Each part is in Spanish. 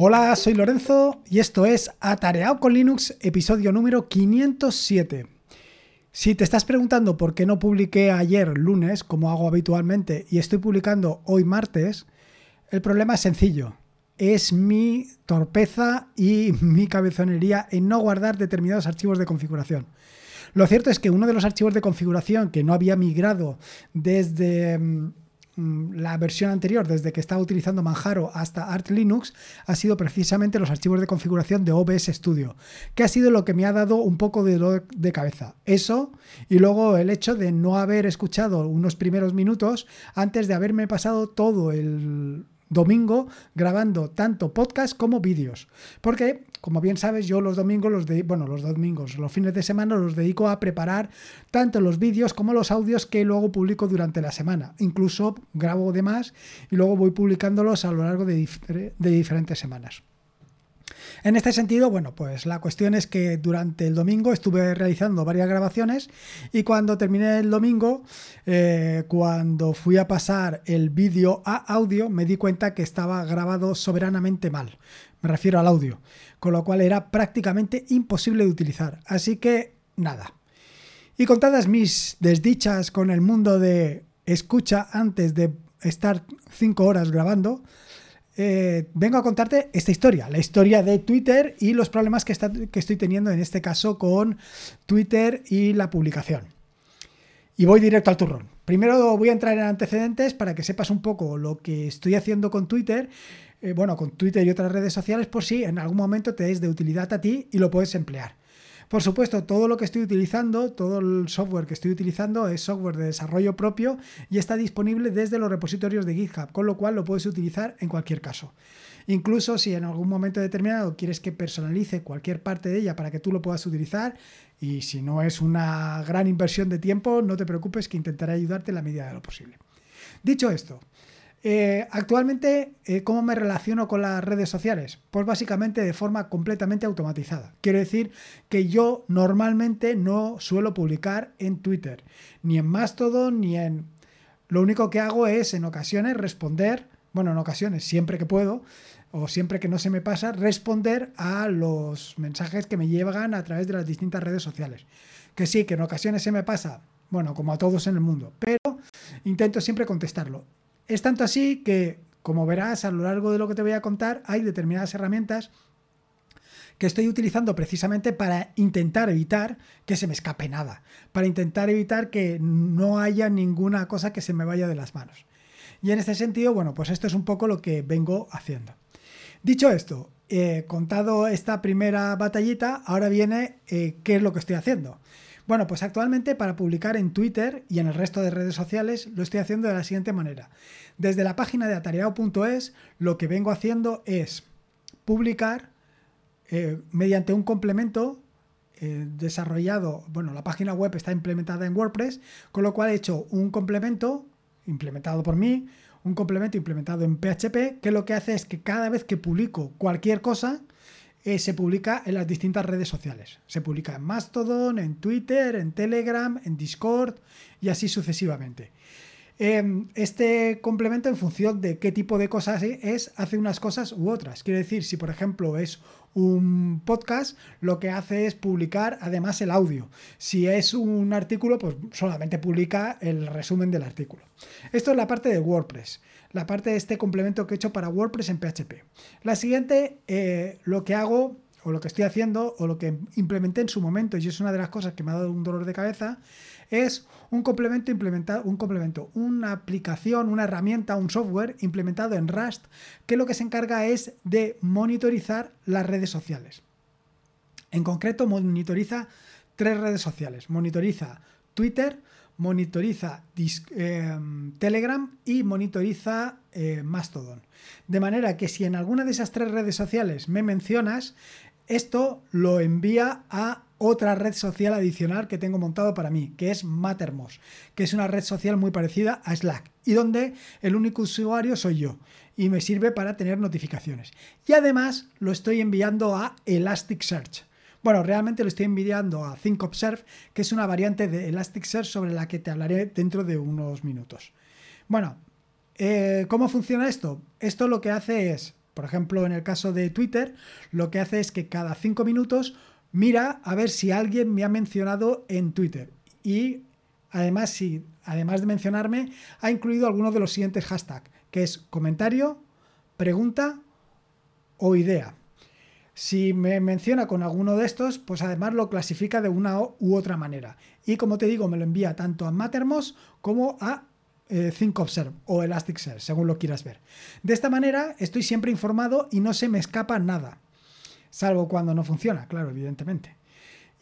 Hola, soy Lorenzo y esto es Atareado con Linux, episodio número 507. Si te estás preguntando por qué no publiqué ayer lunes, como hago habitualmente, y estoy publicando hoy martes, el problema es sencillo. Es mi torpeza y mi cabezonería en no guardar determinados archivos de configuración. Lo cierto es que uno de los archivos de configuración que no había migrado desde mm, la versión anterior, desde que estaba utilizando Manjaro hasta Arch Linux, ha sido precisamente los archivos de configuración de OBS Studio, que ha sido lo que me ha dado un poco de dolor de cabeza. Eso y luego el hecho de no haber escuchado unos primeros minutos antes de haberme pasado todo el domingo grabando tanto podcast como vídeos. Porque, como bien sabes, yo los domingos, los de, bueno, los domingos, los fines de semana los dedico a preparar tanto los vídeos como los audios que luego publico durante la semana. Incluso grabo de más y luego voy publicándolos a lo largo de, de diferentes semanas. En este sentido, bueno, pues la cuestión es que durante el domingo estuve realizando varias grabaciones y cuando terminé el domingo, eh, cuando fui a pasar el vídeo a audio, me di cuenta que estaba grabado soberanamente mal. Me refiero al audio, con lo cual era prácticamente imposible de utilizar. Así que nada. Y contadas mis desdichas con el mundo de escucha antes de estar cinco horas grabando, eh, vengo a contarte esta historia, la historia de Twitter y los problemas que, que estoy teniendo en este caso con Twitter y la publicación. Y voy directo al turrón. Primero voy a entrar en antecedentes para que sepas un poco lo que estoy haciendo con Twitter, eh, bueno, con Twitter y otras redes sociales, por si en algún momento te es de utilidad a ti y lo puedes emplear. Por supuesto, todo lo que estoy utilizando, todo el software que estoy utilizando es software de desarrollo propio y está disponible desde los repositorios de GitHub, con lo cual lo puedes utilizar en cualquier caso. Incluso si en algún momento determinado quieres que personalice cualquier parte de ella para que tú lo puedas utilizar, y si no es una gran inversión de tiempo, no te preocupes que intentaré ayudarte en la medida de lo posible. Dicho esto, eh, actualmente, eh, ¿cómo me relaciono con las redes sociales? Pues básicamente de forma completamente automatizada. Quiero decir que yo normalmente no suelo publicar en Twitter, ni en Mastodon, ni en... Lo único que hago es en ocasiones responder, bueno, en ocasiones, siempre que puedo, o siempre que no se me pasa, responder a los mensajes que me llegan a través de las distintas redes sociales. Que sí, que en ocasiones se me pasa, bueno, como a todos en el mundo, pero intento siempre contestarlo. Es tanto así que, como verás a lo largo de lo que te voy a contar, hay determinadas herramientas que estoy utilizando precisamente para intentar evitar que se me escape nada, para intentar evitar que no haya ninguna cosa que se me vaya de las manos. Y en este sentido, bueno, pues esto es un poco lo que vengo haciendo. Dicho esto, eh, contado esta primera batallita, ahora viene eh, qué es lo que estoy haciendo. Bueno, pues actualmente para publicar en Twitter y en el resto de redes sociales lo estoy haciendo de la siguiente manera. Desde la página de atareado.es lo que vengo haciendo es publicar eh, mediante un complemento eh, desarrollado, bueno, la página web está implementada en WordPress, con lo cual he hecho un complemento implementado por mí, un complemento implementado en PHP, que lo que hace es que cada vez que publico cualquier cosa, eh, se publica en las distintas redes sociales. Se publica en Mastodon, en Twitter, en Telegram, en Discord y así sucesivamente. Em, este complemento en función de qué tipo de cosas es, hace unas cosas u otras. Quiero decir, si por ejemplo es un podcast, lo que hace es publicar además el audio. Si es un artículo, pues solamente publica el resumen del artículo. Esto es la parte de WordPress la parte de este complemento que he hecho para WordPress en PHP. La siguiente, eh, lo que hago o lo que estoy haciendo o lo que implementé en su momento, y es una de las cosas que me ha dado un dolor de cabeza, es un complemento implementado, un complemento, una aplicación, una herramienta, un software implementado en Rust, que lo que se encarga es de monitorizar las redes sociales. En concreto, monitoriza tres redes sociales. Monitoriza Twitter, monitoriza em, Telegram y monitoriza eh, Mastodon. De manera que si en alguna de esas tres redes sociales me mencionas, esto lo envía a otra red social adicional que tengo montado para mí, que es Mattermost, que es una red social muy parecida a Slack y donde el único usuario soy yo y me sirve para tener notificaciones. Y además lo estoy enviando a Elasticsearch. Bueno, realmente lo estoy envidiando a ThinkObserve, que es una variante de Elasticsearch sobre la que te hablaré dentro de unos minutos. Bueno, eh, ¿cómo funciona esto? Esto lo que hace es Por ejemplo, en el caso de Twitter, lo que hace es que cada cinco minutos mira a ver si alguien me ha mencionado en Twitter. Y además, si, además de mencionarme, ha incluido algunos de los siguientes hashtags, que es comentario, pregunta o idea. Si me menciona con alguno de estos, pues además lo clasifica de una u otra manera. Y como te digo, me lo envía tanto a Mattermost como a eh, ThinkObserve o Elasticsearch, según lo quieras ver. De esta manera estoy siempre informado y no se me escapa nada. Salvo cuando no funciona, claro, evidentemente.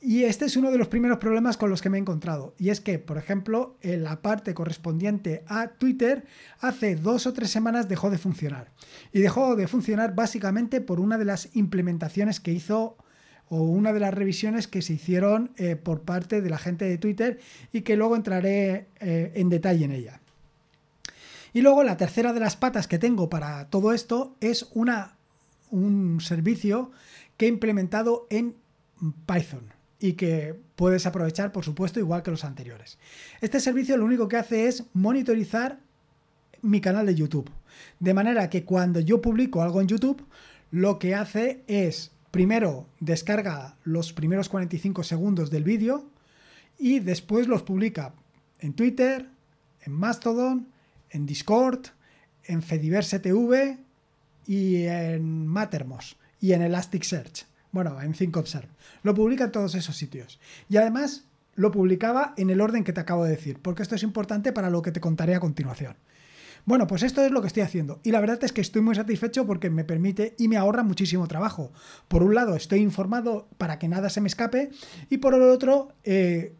Y este es uno de los primeros problemas con los que me he encontrado. Y es que, por ejemplo, en la parte correspondiente a Twitter, hace dos o tres semanas dejó de funcionar. Y dejó de funcionar básicamente por una de las implementaciones que hizo o una de las revisiones que se hicieron eh, por parte de la gente de Twitter y que luego entraré eh, en detalle en ella. Y luego la tercera de las patas que tengo para todo esto es una, un servicio que he implementado en Python y que puedes aprovechar, por supuesto, igual que los anteriores. Este servicio lo único que hace es monitorizar mi canal de YouTube. De manera que cuando yo publico algo en YouTube, lo que hace es, primero, descarga los primeros 45 segundos del vídeo y después los publica en Twitter, en Mastodon, en Discord, en Fediverse TV y en Mattermost y en Elasticsearch. Bueno, en ThinkObserve. Lo publica en todos esos sitios. Y además lo publicaba en el orden que te acabo de decir, porque esto es importante para lo que te contaré a continuación. Bueno, pues esto es lo que estoy haciendo. Y la verdad es que estoy muy satisfecho porque me permite y me ahorra muchísimo trabajo. Por un lado, estoy informado para que nada se me escape. Y por el otro, eh,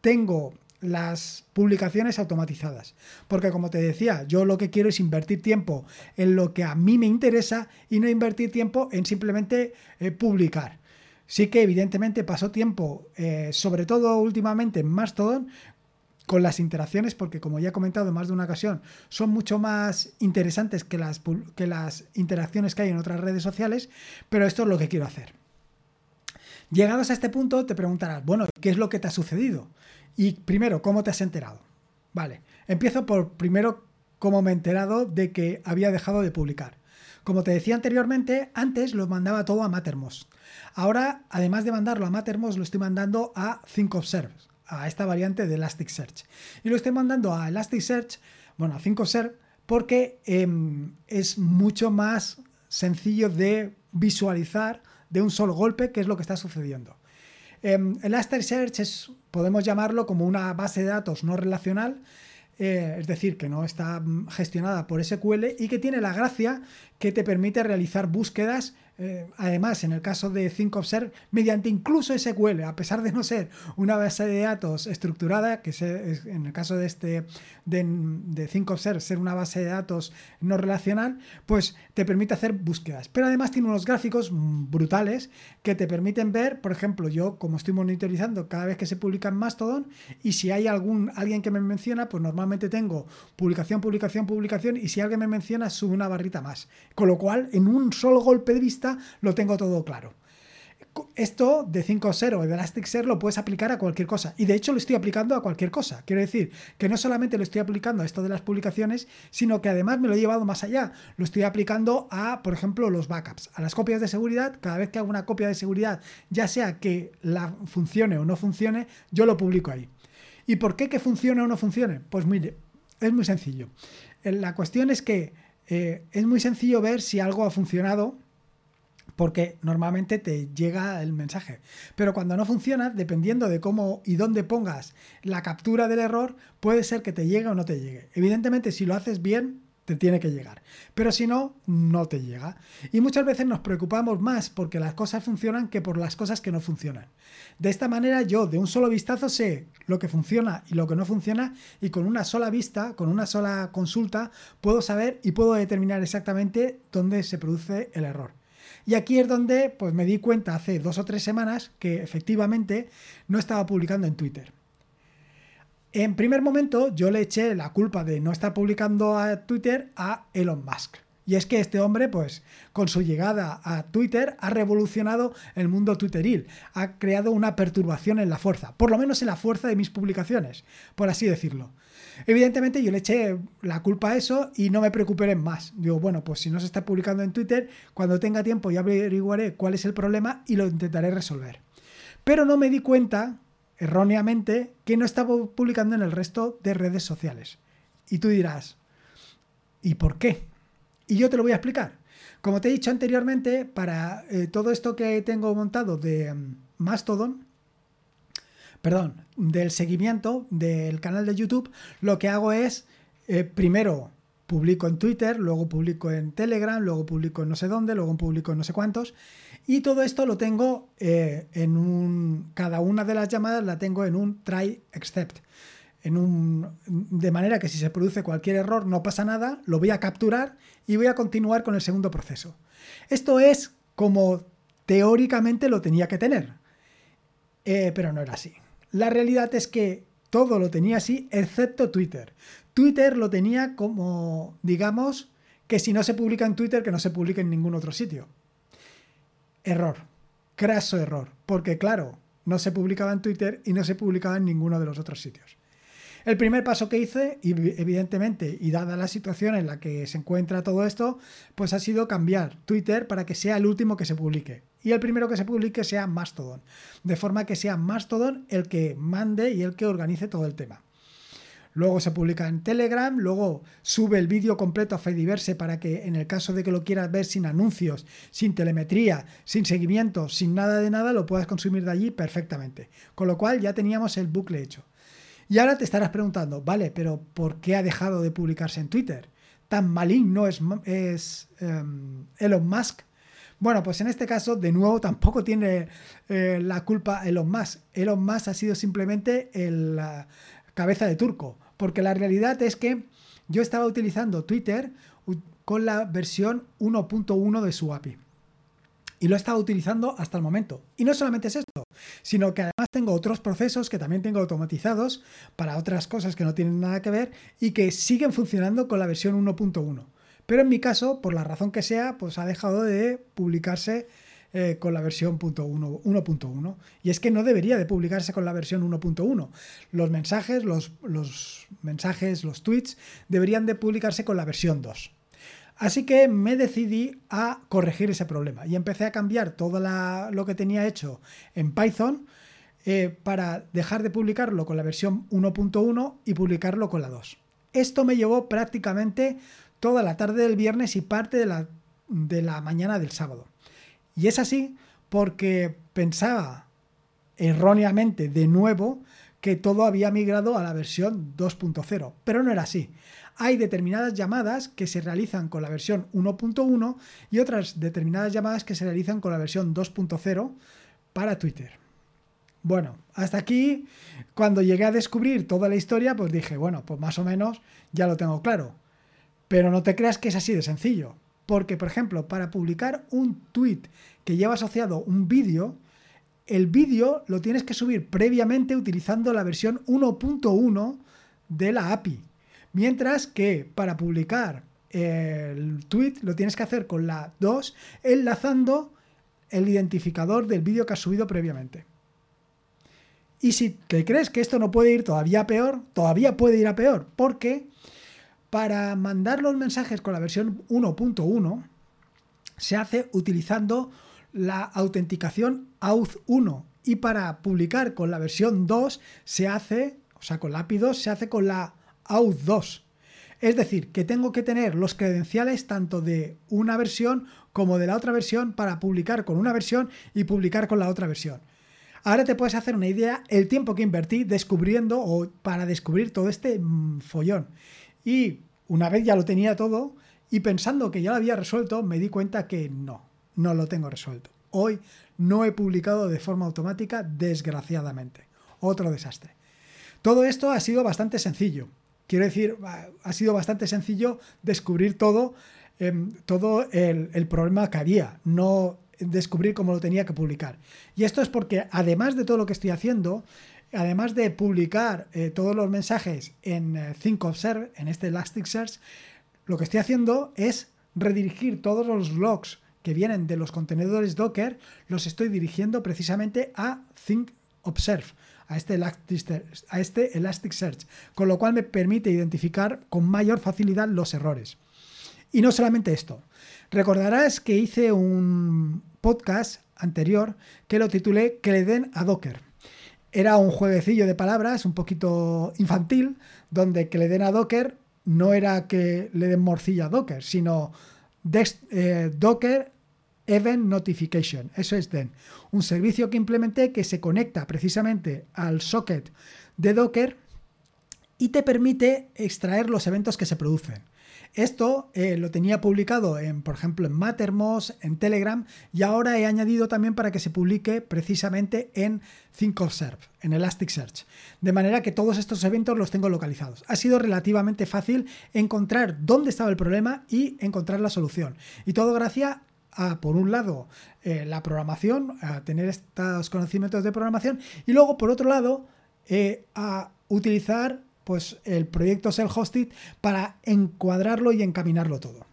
tengo las publicaciones automatizadas. Porque como te decía, yo lo que quiero es invertir tiempo en lo que a mí me interesa y no invertir tiempo en simplemente eh, publicar. Sí que evidentemente pasó tiempo, eh, sobre todo últimamente en Mastodon, con las interacciones, porque como ya he comentado en más de una ocasión, son mucho más interesantes que las, que las interacciones que hay en otras redes sociales, pero esto es lo que quiero hacer. Llegados a este punto, te preguntarás, bueno, ¿qué es lo que te ha sucedido? Y primero, ¿cómo te has enterado? Vale, empiezo por primero cómo me he enterado de que había dejado de publicar. Como te decía anteriormente, antes lo mandaba todo a Mattermost. Ahora, además de mandarlo a Mattermost, lo estoy mandando a ThinkObserve, a esta variante de Elasticsearch. Y lo estoy mandando a Elasticsearch, bueno, a ThinkObserve, porque em, es mucho más sencillo de visualizar de un solo golpe qué es lo que está sucediendo. Eh, Elasticsearch es, podemos llamarlo como una base de datos no relacional, eh, es decir, que no está mm, gestionada por SQL y que tiene la gracia que te permite realizar búsquedas eh, además, en el caso de ThinkObserve, mediante incluso SQL, a pesar de no ser una base de datos estructurada, que es, en el caso de este de, de ThinkObserve ser una base de datos no relacional, pues te permite hacer búsquedas. Pero además tiene unos gráficos brutales que te permiten ver, por ejemplo, yo como estoy monitorizando cada vez que se publica en Mastodon, y si hay algún alguien que me menciona, pues normalmente tengo publicación, publicación, publicación, y si alguien me menciona, sube una barrita más. Con lo cual, en un solo golpe de vista, lo tengo todo claro. Esto de 5.0 y de Elasticsearch lo puedes aplicar a cualquier cosa. Y de hecho lo estoy aplicando a cualquier cosa. Quiero decir que no solamente lo estoy aplicando a esto de las publicaciones, sino que además me lo he llevado más allá. Lo estoy aplicando a, por ejemplo, los backups, a las copias de seguridad. Cada vez que hago una copia de seguridad, ya sea que la funcione o no funcione, yo lo publico ahí. ¿Y por qué que funcione o no funcione? Pues mire, es muy sencillo. La cuestión es que eh, es muy sencillo ver si algo ha funcionado porque normalmente te llega el mensaje. Pero cuando no funciona, dependiendo de cómo y dónde pongas la captura del error, puede ser que te llegue o no te llegue. Evidentemente, si lo haces bien, te tiene que llegar. Pero si no, no te llega. Y muchas veces nos preocupamos más porque las cosas funcionan que por las cosas que no funcionan. De esta manera yo de un solo vistazo sé lo que funciona y lo que no funciona y con una sola vista, con una sola consulta, puedo saber y puedo determinar exactamente dónde se produce el error. Y aquí es donde pues, me di cuenta hace dos o tres semanas que efectivamente no estaba publicando en Twitter. En primer momento yo le eché la culpa de no estar publicando a Twitter a Elon Musk. Y es que este hombre, pues, con su llegada a Twitter, ha revolucionado el mundo twitteril, ha creado una perturbación en la fuerza, por lo menos en la fuerza de mis publicaciones, por así decirlo. Evidentemente yo le eché la culpa a eso y no me preocuparé más. Digo, bueno, pues si no se está publicando en Twitter, cuando tenga tiempo ya averiguaré cuál es el problema y lo intentaré resolver. Pero no me di cuenta, erróneamente, que no estaba publicando en el resto de redes sociales. Y tú dirás, ¿y por qué? Y yo te lo voy a explicar. Como te he dicho anteriormente, para eh, todo esto que tengo montado de um, Mastodon, perdón, del seguimiento del canal de YouTube, lo que hago es, eh, primero publico en Twitter, luego publico en Telegram, luego publico en no sé dónde, luego publico en no sé cuántos, y todo esto lo tengo eh, en un, cada una de las llamadas la tengo en un try except en un, de manera que si se produce cualquier error no pasa nada, lo voy a capturar y voy a continuar con el segundo proceso. Esto es como teóricamente lo tenía que tener, eh, pero no era así. La realidad es que todo lo tenía así excepto Twitter. Twitter lo tenía como, digamos, que si no se publica en Twitter, que no se publique en ningún otro sitio. Error, craso error, porque claro, no se publicaba en Twitter y no se publicaba en ninguno de los otros sitios. El primer paso que hice, y evidentemente, y dada la situación en la que se encuentra todo esto, pues ha sido cambiar Twitter para que sea el último que se publique. Y el primero que se publique sea Mastodon. De forma que sea Mastodon el que mande y el que organice todo el tema. Luego se publica en Telegram, luego sube el vídeo completo a Fediverse para que en el caso de que lo quieras ver sin anuncios, sin telemetría, sin seguimiento, sin nada de nada, lo puedas consumir de allí perfectamente. Con lo cual ya teníamos el bucle hecho. Y ahora te estarás preguntando, vale, pero ¿por qué ha dejado de publicarse en Twitter? ¿Tan maligno es, es em, Elon Musk? Bueno, pues en este caso, de nuevo, tampoco tiene eh, la culpa Elon Musk. Elon Musk ha sido simplemente el cabeza de turco, porque la realidad es que yo estaba utilizando Twitter con la versión 1.1 de su API y lo he estado utilizando hasta el momento. Y no solamente es esto, sino que además tengo otros procesos que también tengo automatizados para otras cosas que no tienen nada que ver y que siguen funcionando con la versión 1.1. Pero en mi caso, por la razón que sea, pues ha dejado de publicarse eh, con la versión 1.1. Y es que no debería de publicarse con la versión 1.1. Los mensajes, los, los mensajes, los tweets deberían de publicarse con la versión 2. Así que me decidí a corregir ese problema y empecé a cambiar todo lo que tenía hecho en Python eh, para dejar de publicarlo con la versión 1.1 y publicarlo con la 2. Esto me llevó prácticamente toda la tarde del viernes y parte de la, de la mañana del sábado. Y es así porque pensaba erróneamente de nuevo que todo había migrado a la versión 2.0, pero no era así hay determinadas llamadas que se realizan con la versión 1.1 y otras determinadas llamadas que se realizan con la versión 2.0 para Twitter. Bueno, hasta aquí, cuando llegué a descubrir toda la historia, pues dije, bueno, pues más o menos ya lo tengo claro. Pero no te creas que es así de sencillo. Porque, por ejemplo, para publicar un tweet que lleva asociado un vídeo, el vídeo lo tienes que subir previamente utilizando la versión 1.1 de la API. Mientras que para publicar el tweet lo tienes que hacer con la 2 enlazando el identificador del vídeo que has subido previamente. Y si te crees que esto no puede ir todavía peor, todavía puede ir a peor, porque para mandar los mensajes con la versión 1.1 se hace utilizando la autenticación AUTH1 y para publicar con la versión 2 se hace, o sea, con la API 2 se hace con la out 2. Es decir, que tengo que tener los credenciales tanto de una versión como de la otra versión para publicar con una versión y publicar con la otra versión. Ahora te puedes hacer una idea el tiempo que invertí descubriendo o para descubrir todo este mm, follón. Y una vez ya lo tenía todo y pensando que ya lo había resuelto, me di cuenta que no, no lo tengo resuelto. Hoy no he publicado de forma automática, desgraciadamente. Otro desastre. Todo esto ha sido bastante sencillo. Quiero decir, ha sido bastante sencillo descubrir todo, em, todo el, problema que había, no descubrir cómo lo tenía que publicar. Y esto es porque además de todo lo que estoy haciendo, además de publicar eh, todos los mensajes en eh, ThinkObserve, en este Elasticsearch, lo que estoy haciendo es redirigir todos los logs que vienen de los contenedores Docker, los estoy dirigiendo precisamente a Think Observe, a este, a este Elasticsearch, con lo cual me permite identificar con mayor facilidad los errores. Y no solamente esto. Recordarás que hice un podcast anterior que lo titulé Que le den a Docker. Era un jueguecillo de palabras un poquito infantil, donde que le den a Docker no era que le den morcilla a Docker, sino eh, Docker Event Notification. Eso es DEN. Un servicio que implementé que se conecta precisamente al socket de Docker y te permite extraer los eventos que se producen. Esto eh, lo tenía publicado en, por ejemplo, en Mattermost, en Telegram, y ahora he añadido también para que se publique precisamente en ThinkObserve, en Elasticsearch. De manera que todos estos eventos los tengo localizados. Ha sido relativamente fácil encontrar dónde estaba el problema y encontrar la solución. Y todo gracias a, por un lado, eh, la programación, a tener estos conocimientos de programación, y luego, por otro lado, eh, a utilizar pues el proyecto Self-Hosted para encuadrarlo y encaminarlo todo.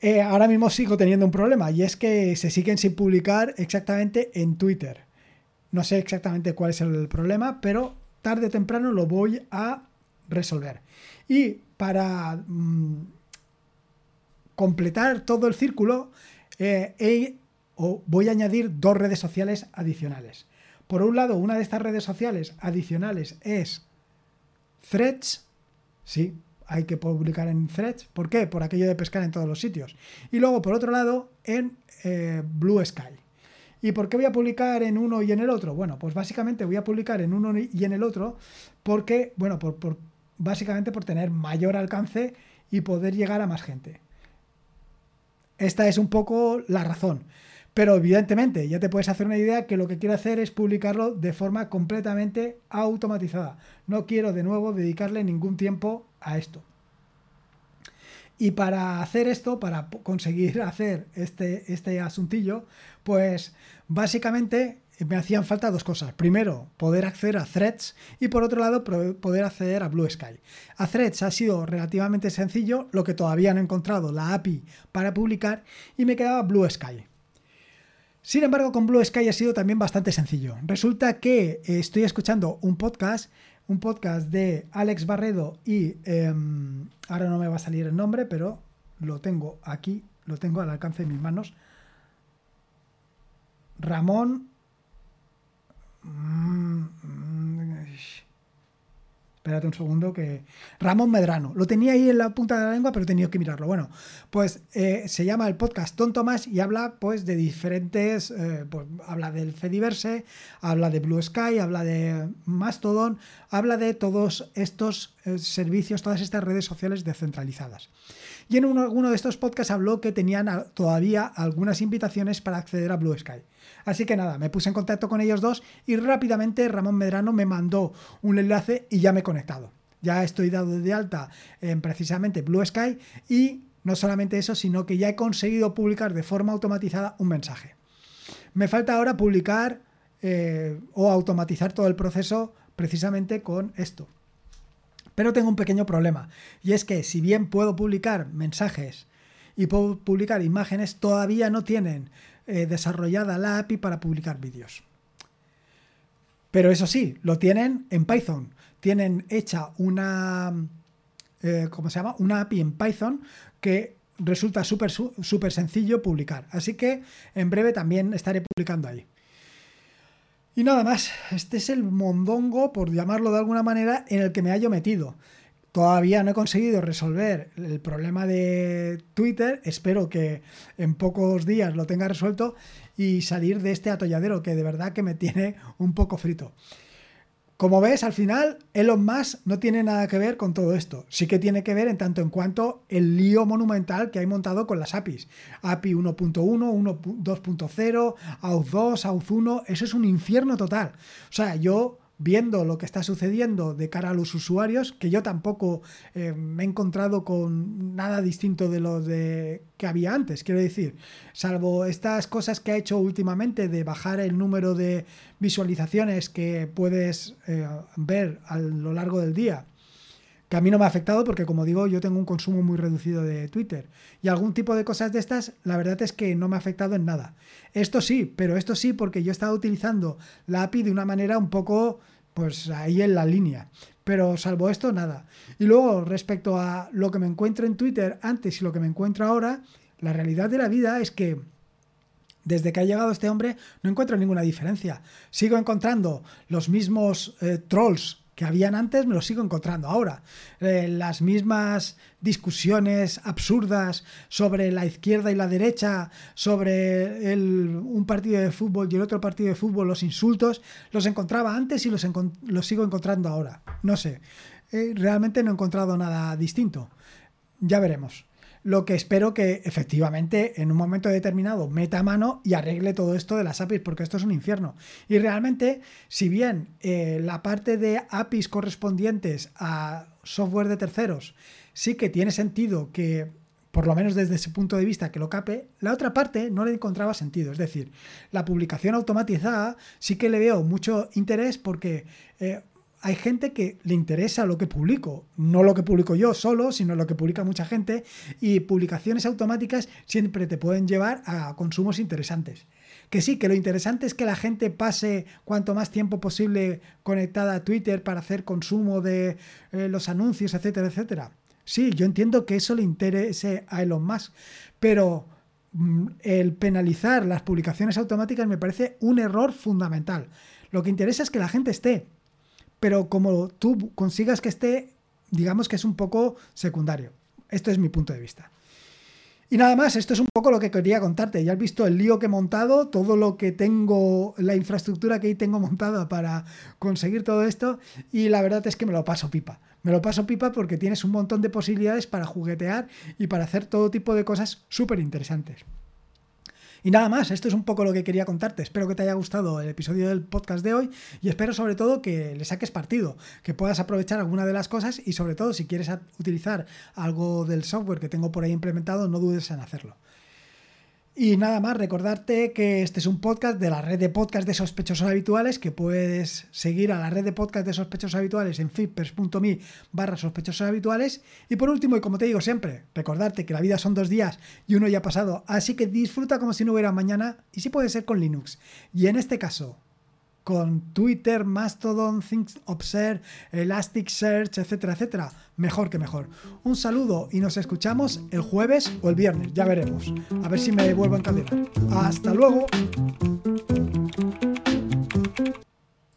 Eh, ahora mismo sigo teniendo un problema y es que se siguen sin publicar exactamente en Twitter. No sé exactamente cuál es el problema, pero tarde o temprano lo voy a resolver. Y para mm, completar todo el círculo, eh, voy a añadir dos redes sociales adicionales. Por un lado, una de estas redes sociales adicionales es Threads, sí, hay que publicar en Threads. ¿Por qué? Por aquello de pescar en todos los sitios. Y luego, por otro lado, en eh, Blue Sky. ¿Y por qué voy a publicar en uno y en el otro? Bueno, pues básicamente voy a publicar en uno y en el otro porque, bueno, por, por, básicamente por tener mayor alcance y poder llegar a más gente. Esta es un poco la razón. Pero evidentemente ya te puedes hacer una idea que lo que quiero hacer es publicarlo de forma completamente automatizada. No quiero de nuevo dedicarle ningún tiempo a esto. Y para hacer esto, para conseguir hacer este, este asuntillo, pues básicamente me hacían falta dos cosas. Primero, poder acceder a Threads y por otro lado, poder acceder a Blue Sky. A Threads ha sido relativamente sencillo, lo que todavía no he encontrado, la API para publicar y me quedaba Blue Sky. Sin embargo, con Blue Sky ha sido también bastante sencillo. Resulta que eh, estoy escuchando un podcast, un podcast de Alex Barredo y em, ahora no me va a salir el nombre, pero lo tengo aquí, lo tengo al alcance de mis manos. Ramón Espérate un segundo que... Ramón Medrano. Lo tenía ahí en la punta de la lengua, pero tenía que mirarlo. Bueno, pues eh, se llama el podcast Don Tomás y habla pues de diferentes... Eh, pues, habla del Fediverse, habla de Blue Sky, habla de Mastodon, habla de todos estos eh, servicios, todas estas redes sociales descentralizadas. Y en uno, de estos podcasts habló que tenían todavía algunas invitaciones para acceder a Blue Sky. Así que nada, me puse en contacto con ellos dos y rápidamente Ramón Medrano me mandó un enlace y ya me he conectado. Ya estoy dado de alta en precisamente Blue Sky y no solamente eso, sino que ya he conseguido publicar de forma automatizada un mensaje. Me falta ahora publicar eh, o automatizar todo el proceso precisamente con esto. Pero tengo un pequeño problema y es que si bien puedo publicar mensajes y puedo publicar imágenes, todavía no tienen eh, desarrollada la API para publicar vídeos. Pero eso sí, lo tienen en Python. Tienen hecha una, eh, ¿cómo se llama? Una API en Python que resulta súper súper sencillo publicar. Así que en breve también estaré publicando ahí. Y nada más, este es el mondongo, por llamarlo de alguna manera, en el que me hallo metido. Todavía no he conseguido resolver el problema de Twitter. Espero que en pocos días lo tenga resuelto y salir de este atolladero que de verdad que me tiene un poco frito. Como ves, al final Elon Musk no tiene nada que ver con todo esto. Sí que tiene que ver en tanto en cuanto el lío monumental que hay montado con las APIs. API 1.1, 2.0, AUTH 2, AUTH 1, eso es un infierno total. O sea, yo viendo lo que está sucediendo de cara a los usuarios, que yo tampoco eh, me he encontrado con nada distinto de lo de que había antes, quiero decir, salvo estas cosas que ha hecho últimamente de bajar el número de visualizaciones que puedes eh, ver a lo largo del día que a mí no me ha afectado porque como digo yo tengo un consumo muy reducido de Twitter y algún tipo de cosas de estas la verdad es que no me ha afectado en nada. Esto sí, pero esto sí porque yo he estado utilizando la API de una manera un poco pues ahí en la línea. Pero salvo esto, nada. Y luego, respecto a lo que me encuentro en Twitter antes y lo que me encuentro ahora, la realidad de la vida es que desde que ha llegado este hombre no encuentro ninguna diferencia. Sigo encontrando los mismos eh, trolls que habían antes, me los sigo encontrando ahora. Eh, las mismas discusiones absurdas sobre la izquierda y la derecha, sobre un partido de fútbol y el otro partido de fútbol, los insultos, los encontraba antes y los, los sigo encontrando ahora. No sé, eh, realmente no he encontrado nada distinto. Ya veremos lo que espero que efectivamente en un momento determinado meta mano y arregle todo esto de las APIs, porque esto es un infierno. Y realmente, si bien eh, la parte de APIs correspondientes a software de terceros sí que tiene sentido que por lo menos desde ese punto de vista que lo cape, la otra parte no le encontraba sentido. Es decir, la publicación automatizada sí que le veo mucho interés porque eh, hay gente que le interesa lo que publico, no lo que publico yo solo, sino lo que publica mucha gente y publicaciones automáticas siempre te pueden llevar a consumos interesantes. Que sí, que lo interesante es que la gente pase cuanto más tiempo posible conectada a Twitter para hacer consumo de eh, los anuncios, etcétera, etcétera. Sí, yo entiendo que eso le interese a Elon Musk, pero mm, el penalizar las publicaciones automáticas me parece un error fundamental. Lo que interesa es que la gente esté pero como tú consigas que esté, digamos que es un poco secundario. Esto es mi punto de vista. Y nada más, esto es un poco lo que quería contarte. Ya has visto el lío que he montado, todo lo que tengo, la infraestructura que tengo montada para conseguir todo esto. Y la verdad es que me lo paso pipa. Me lo paso pipa porque tienes un montón de posibilidades para juguetear y para hacer todo tipo de cosas súper interesantes. Y nada más, esto es un poco lo que quería contarte. Espero que te haya gustado el episodio del podcast de hoy y espero sobre todo que le saques partido, que puedas aprovechar alguna de las cosas y sobre todo si quieres utilizar algo del software que tengo por ahí implementado, no dudes en hacerlo. Y nada más, recordarte que este es un podcast de la red de podcast de sospechosos habituales, que puedes seguir a la red de podcast de sospechosos habituales en flippers.me barra sospechosos habituales. Y por último, y como te digo siempre, recordarte que la vida son dos días y uno ya ha pasado, así que disfruta como si no hubiera mañana y si puede ser con Linux. Y en este caso, con Twitter, Mastodon, Things Observe, Elasticsearch, etcétera, etcétera, mejor que mejor. Un saludo y nos escuchamos el jueves o el viernes, ya veremos. A ver si me vuelvo a encadenar. Hasta luego.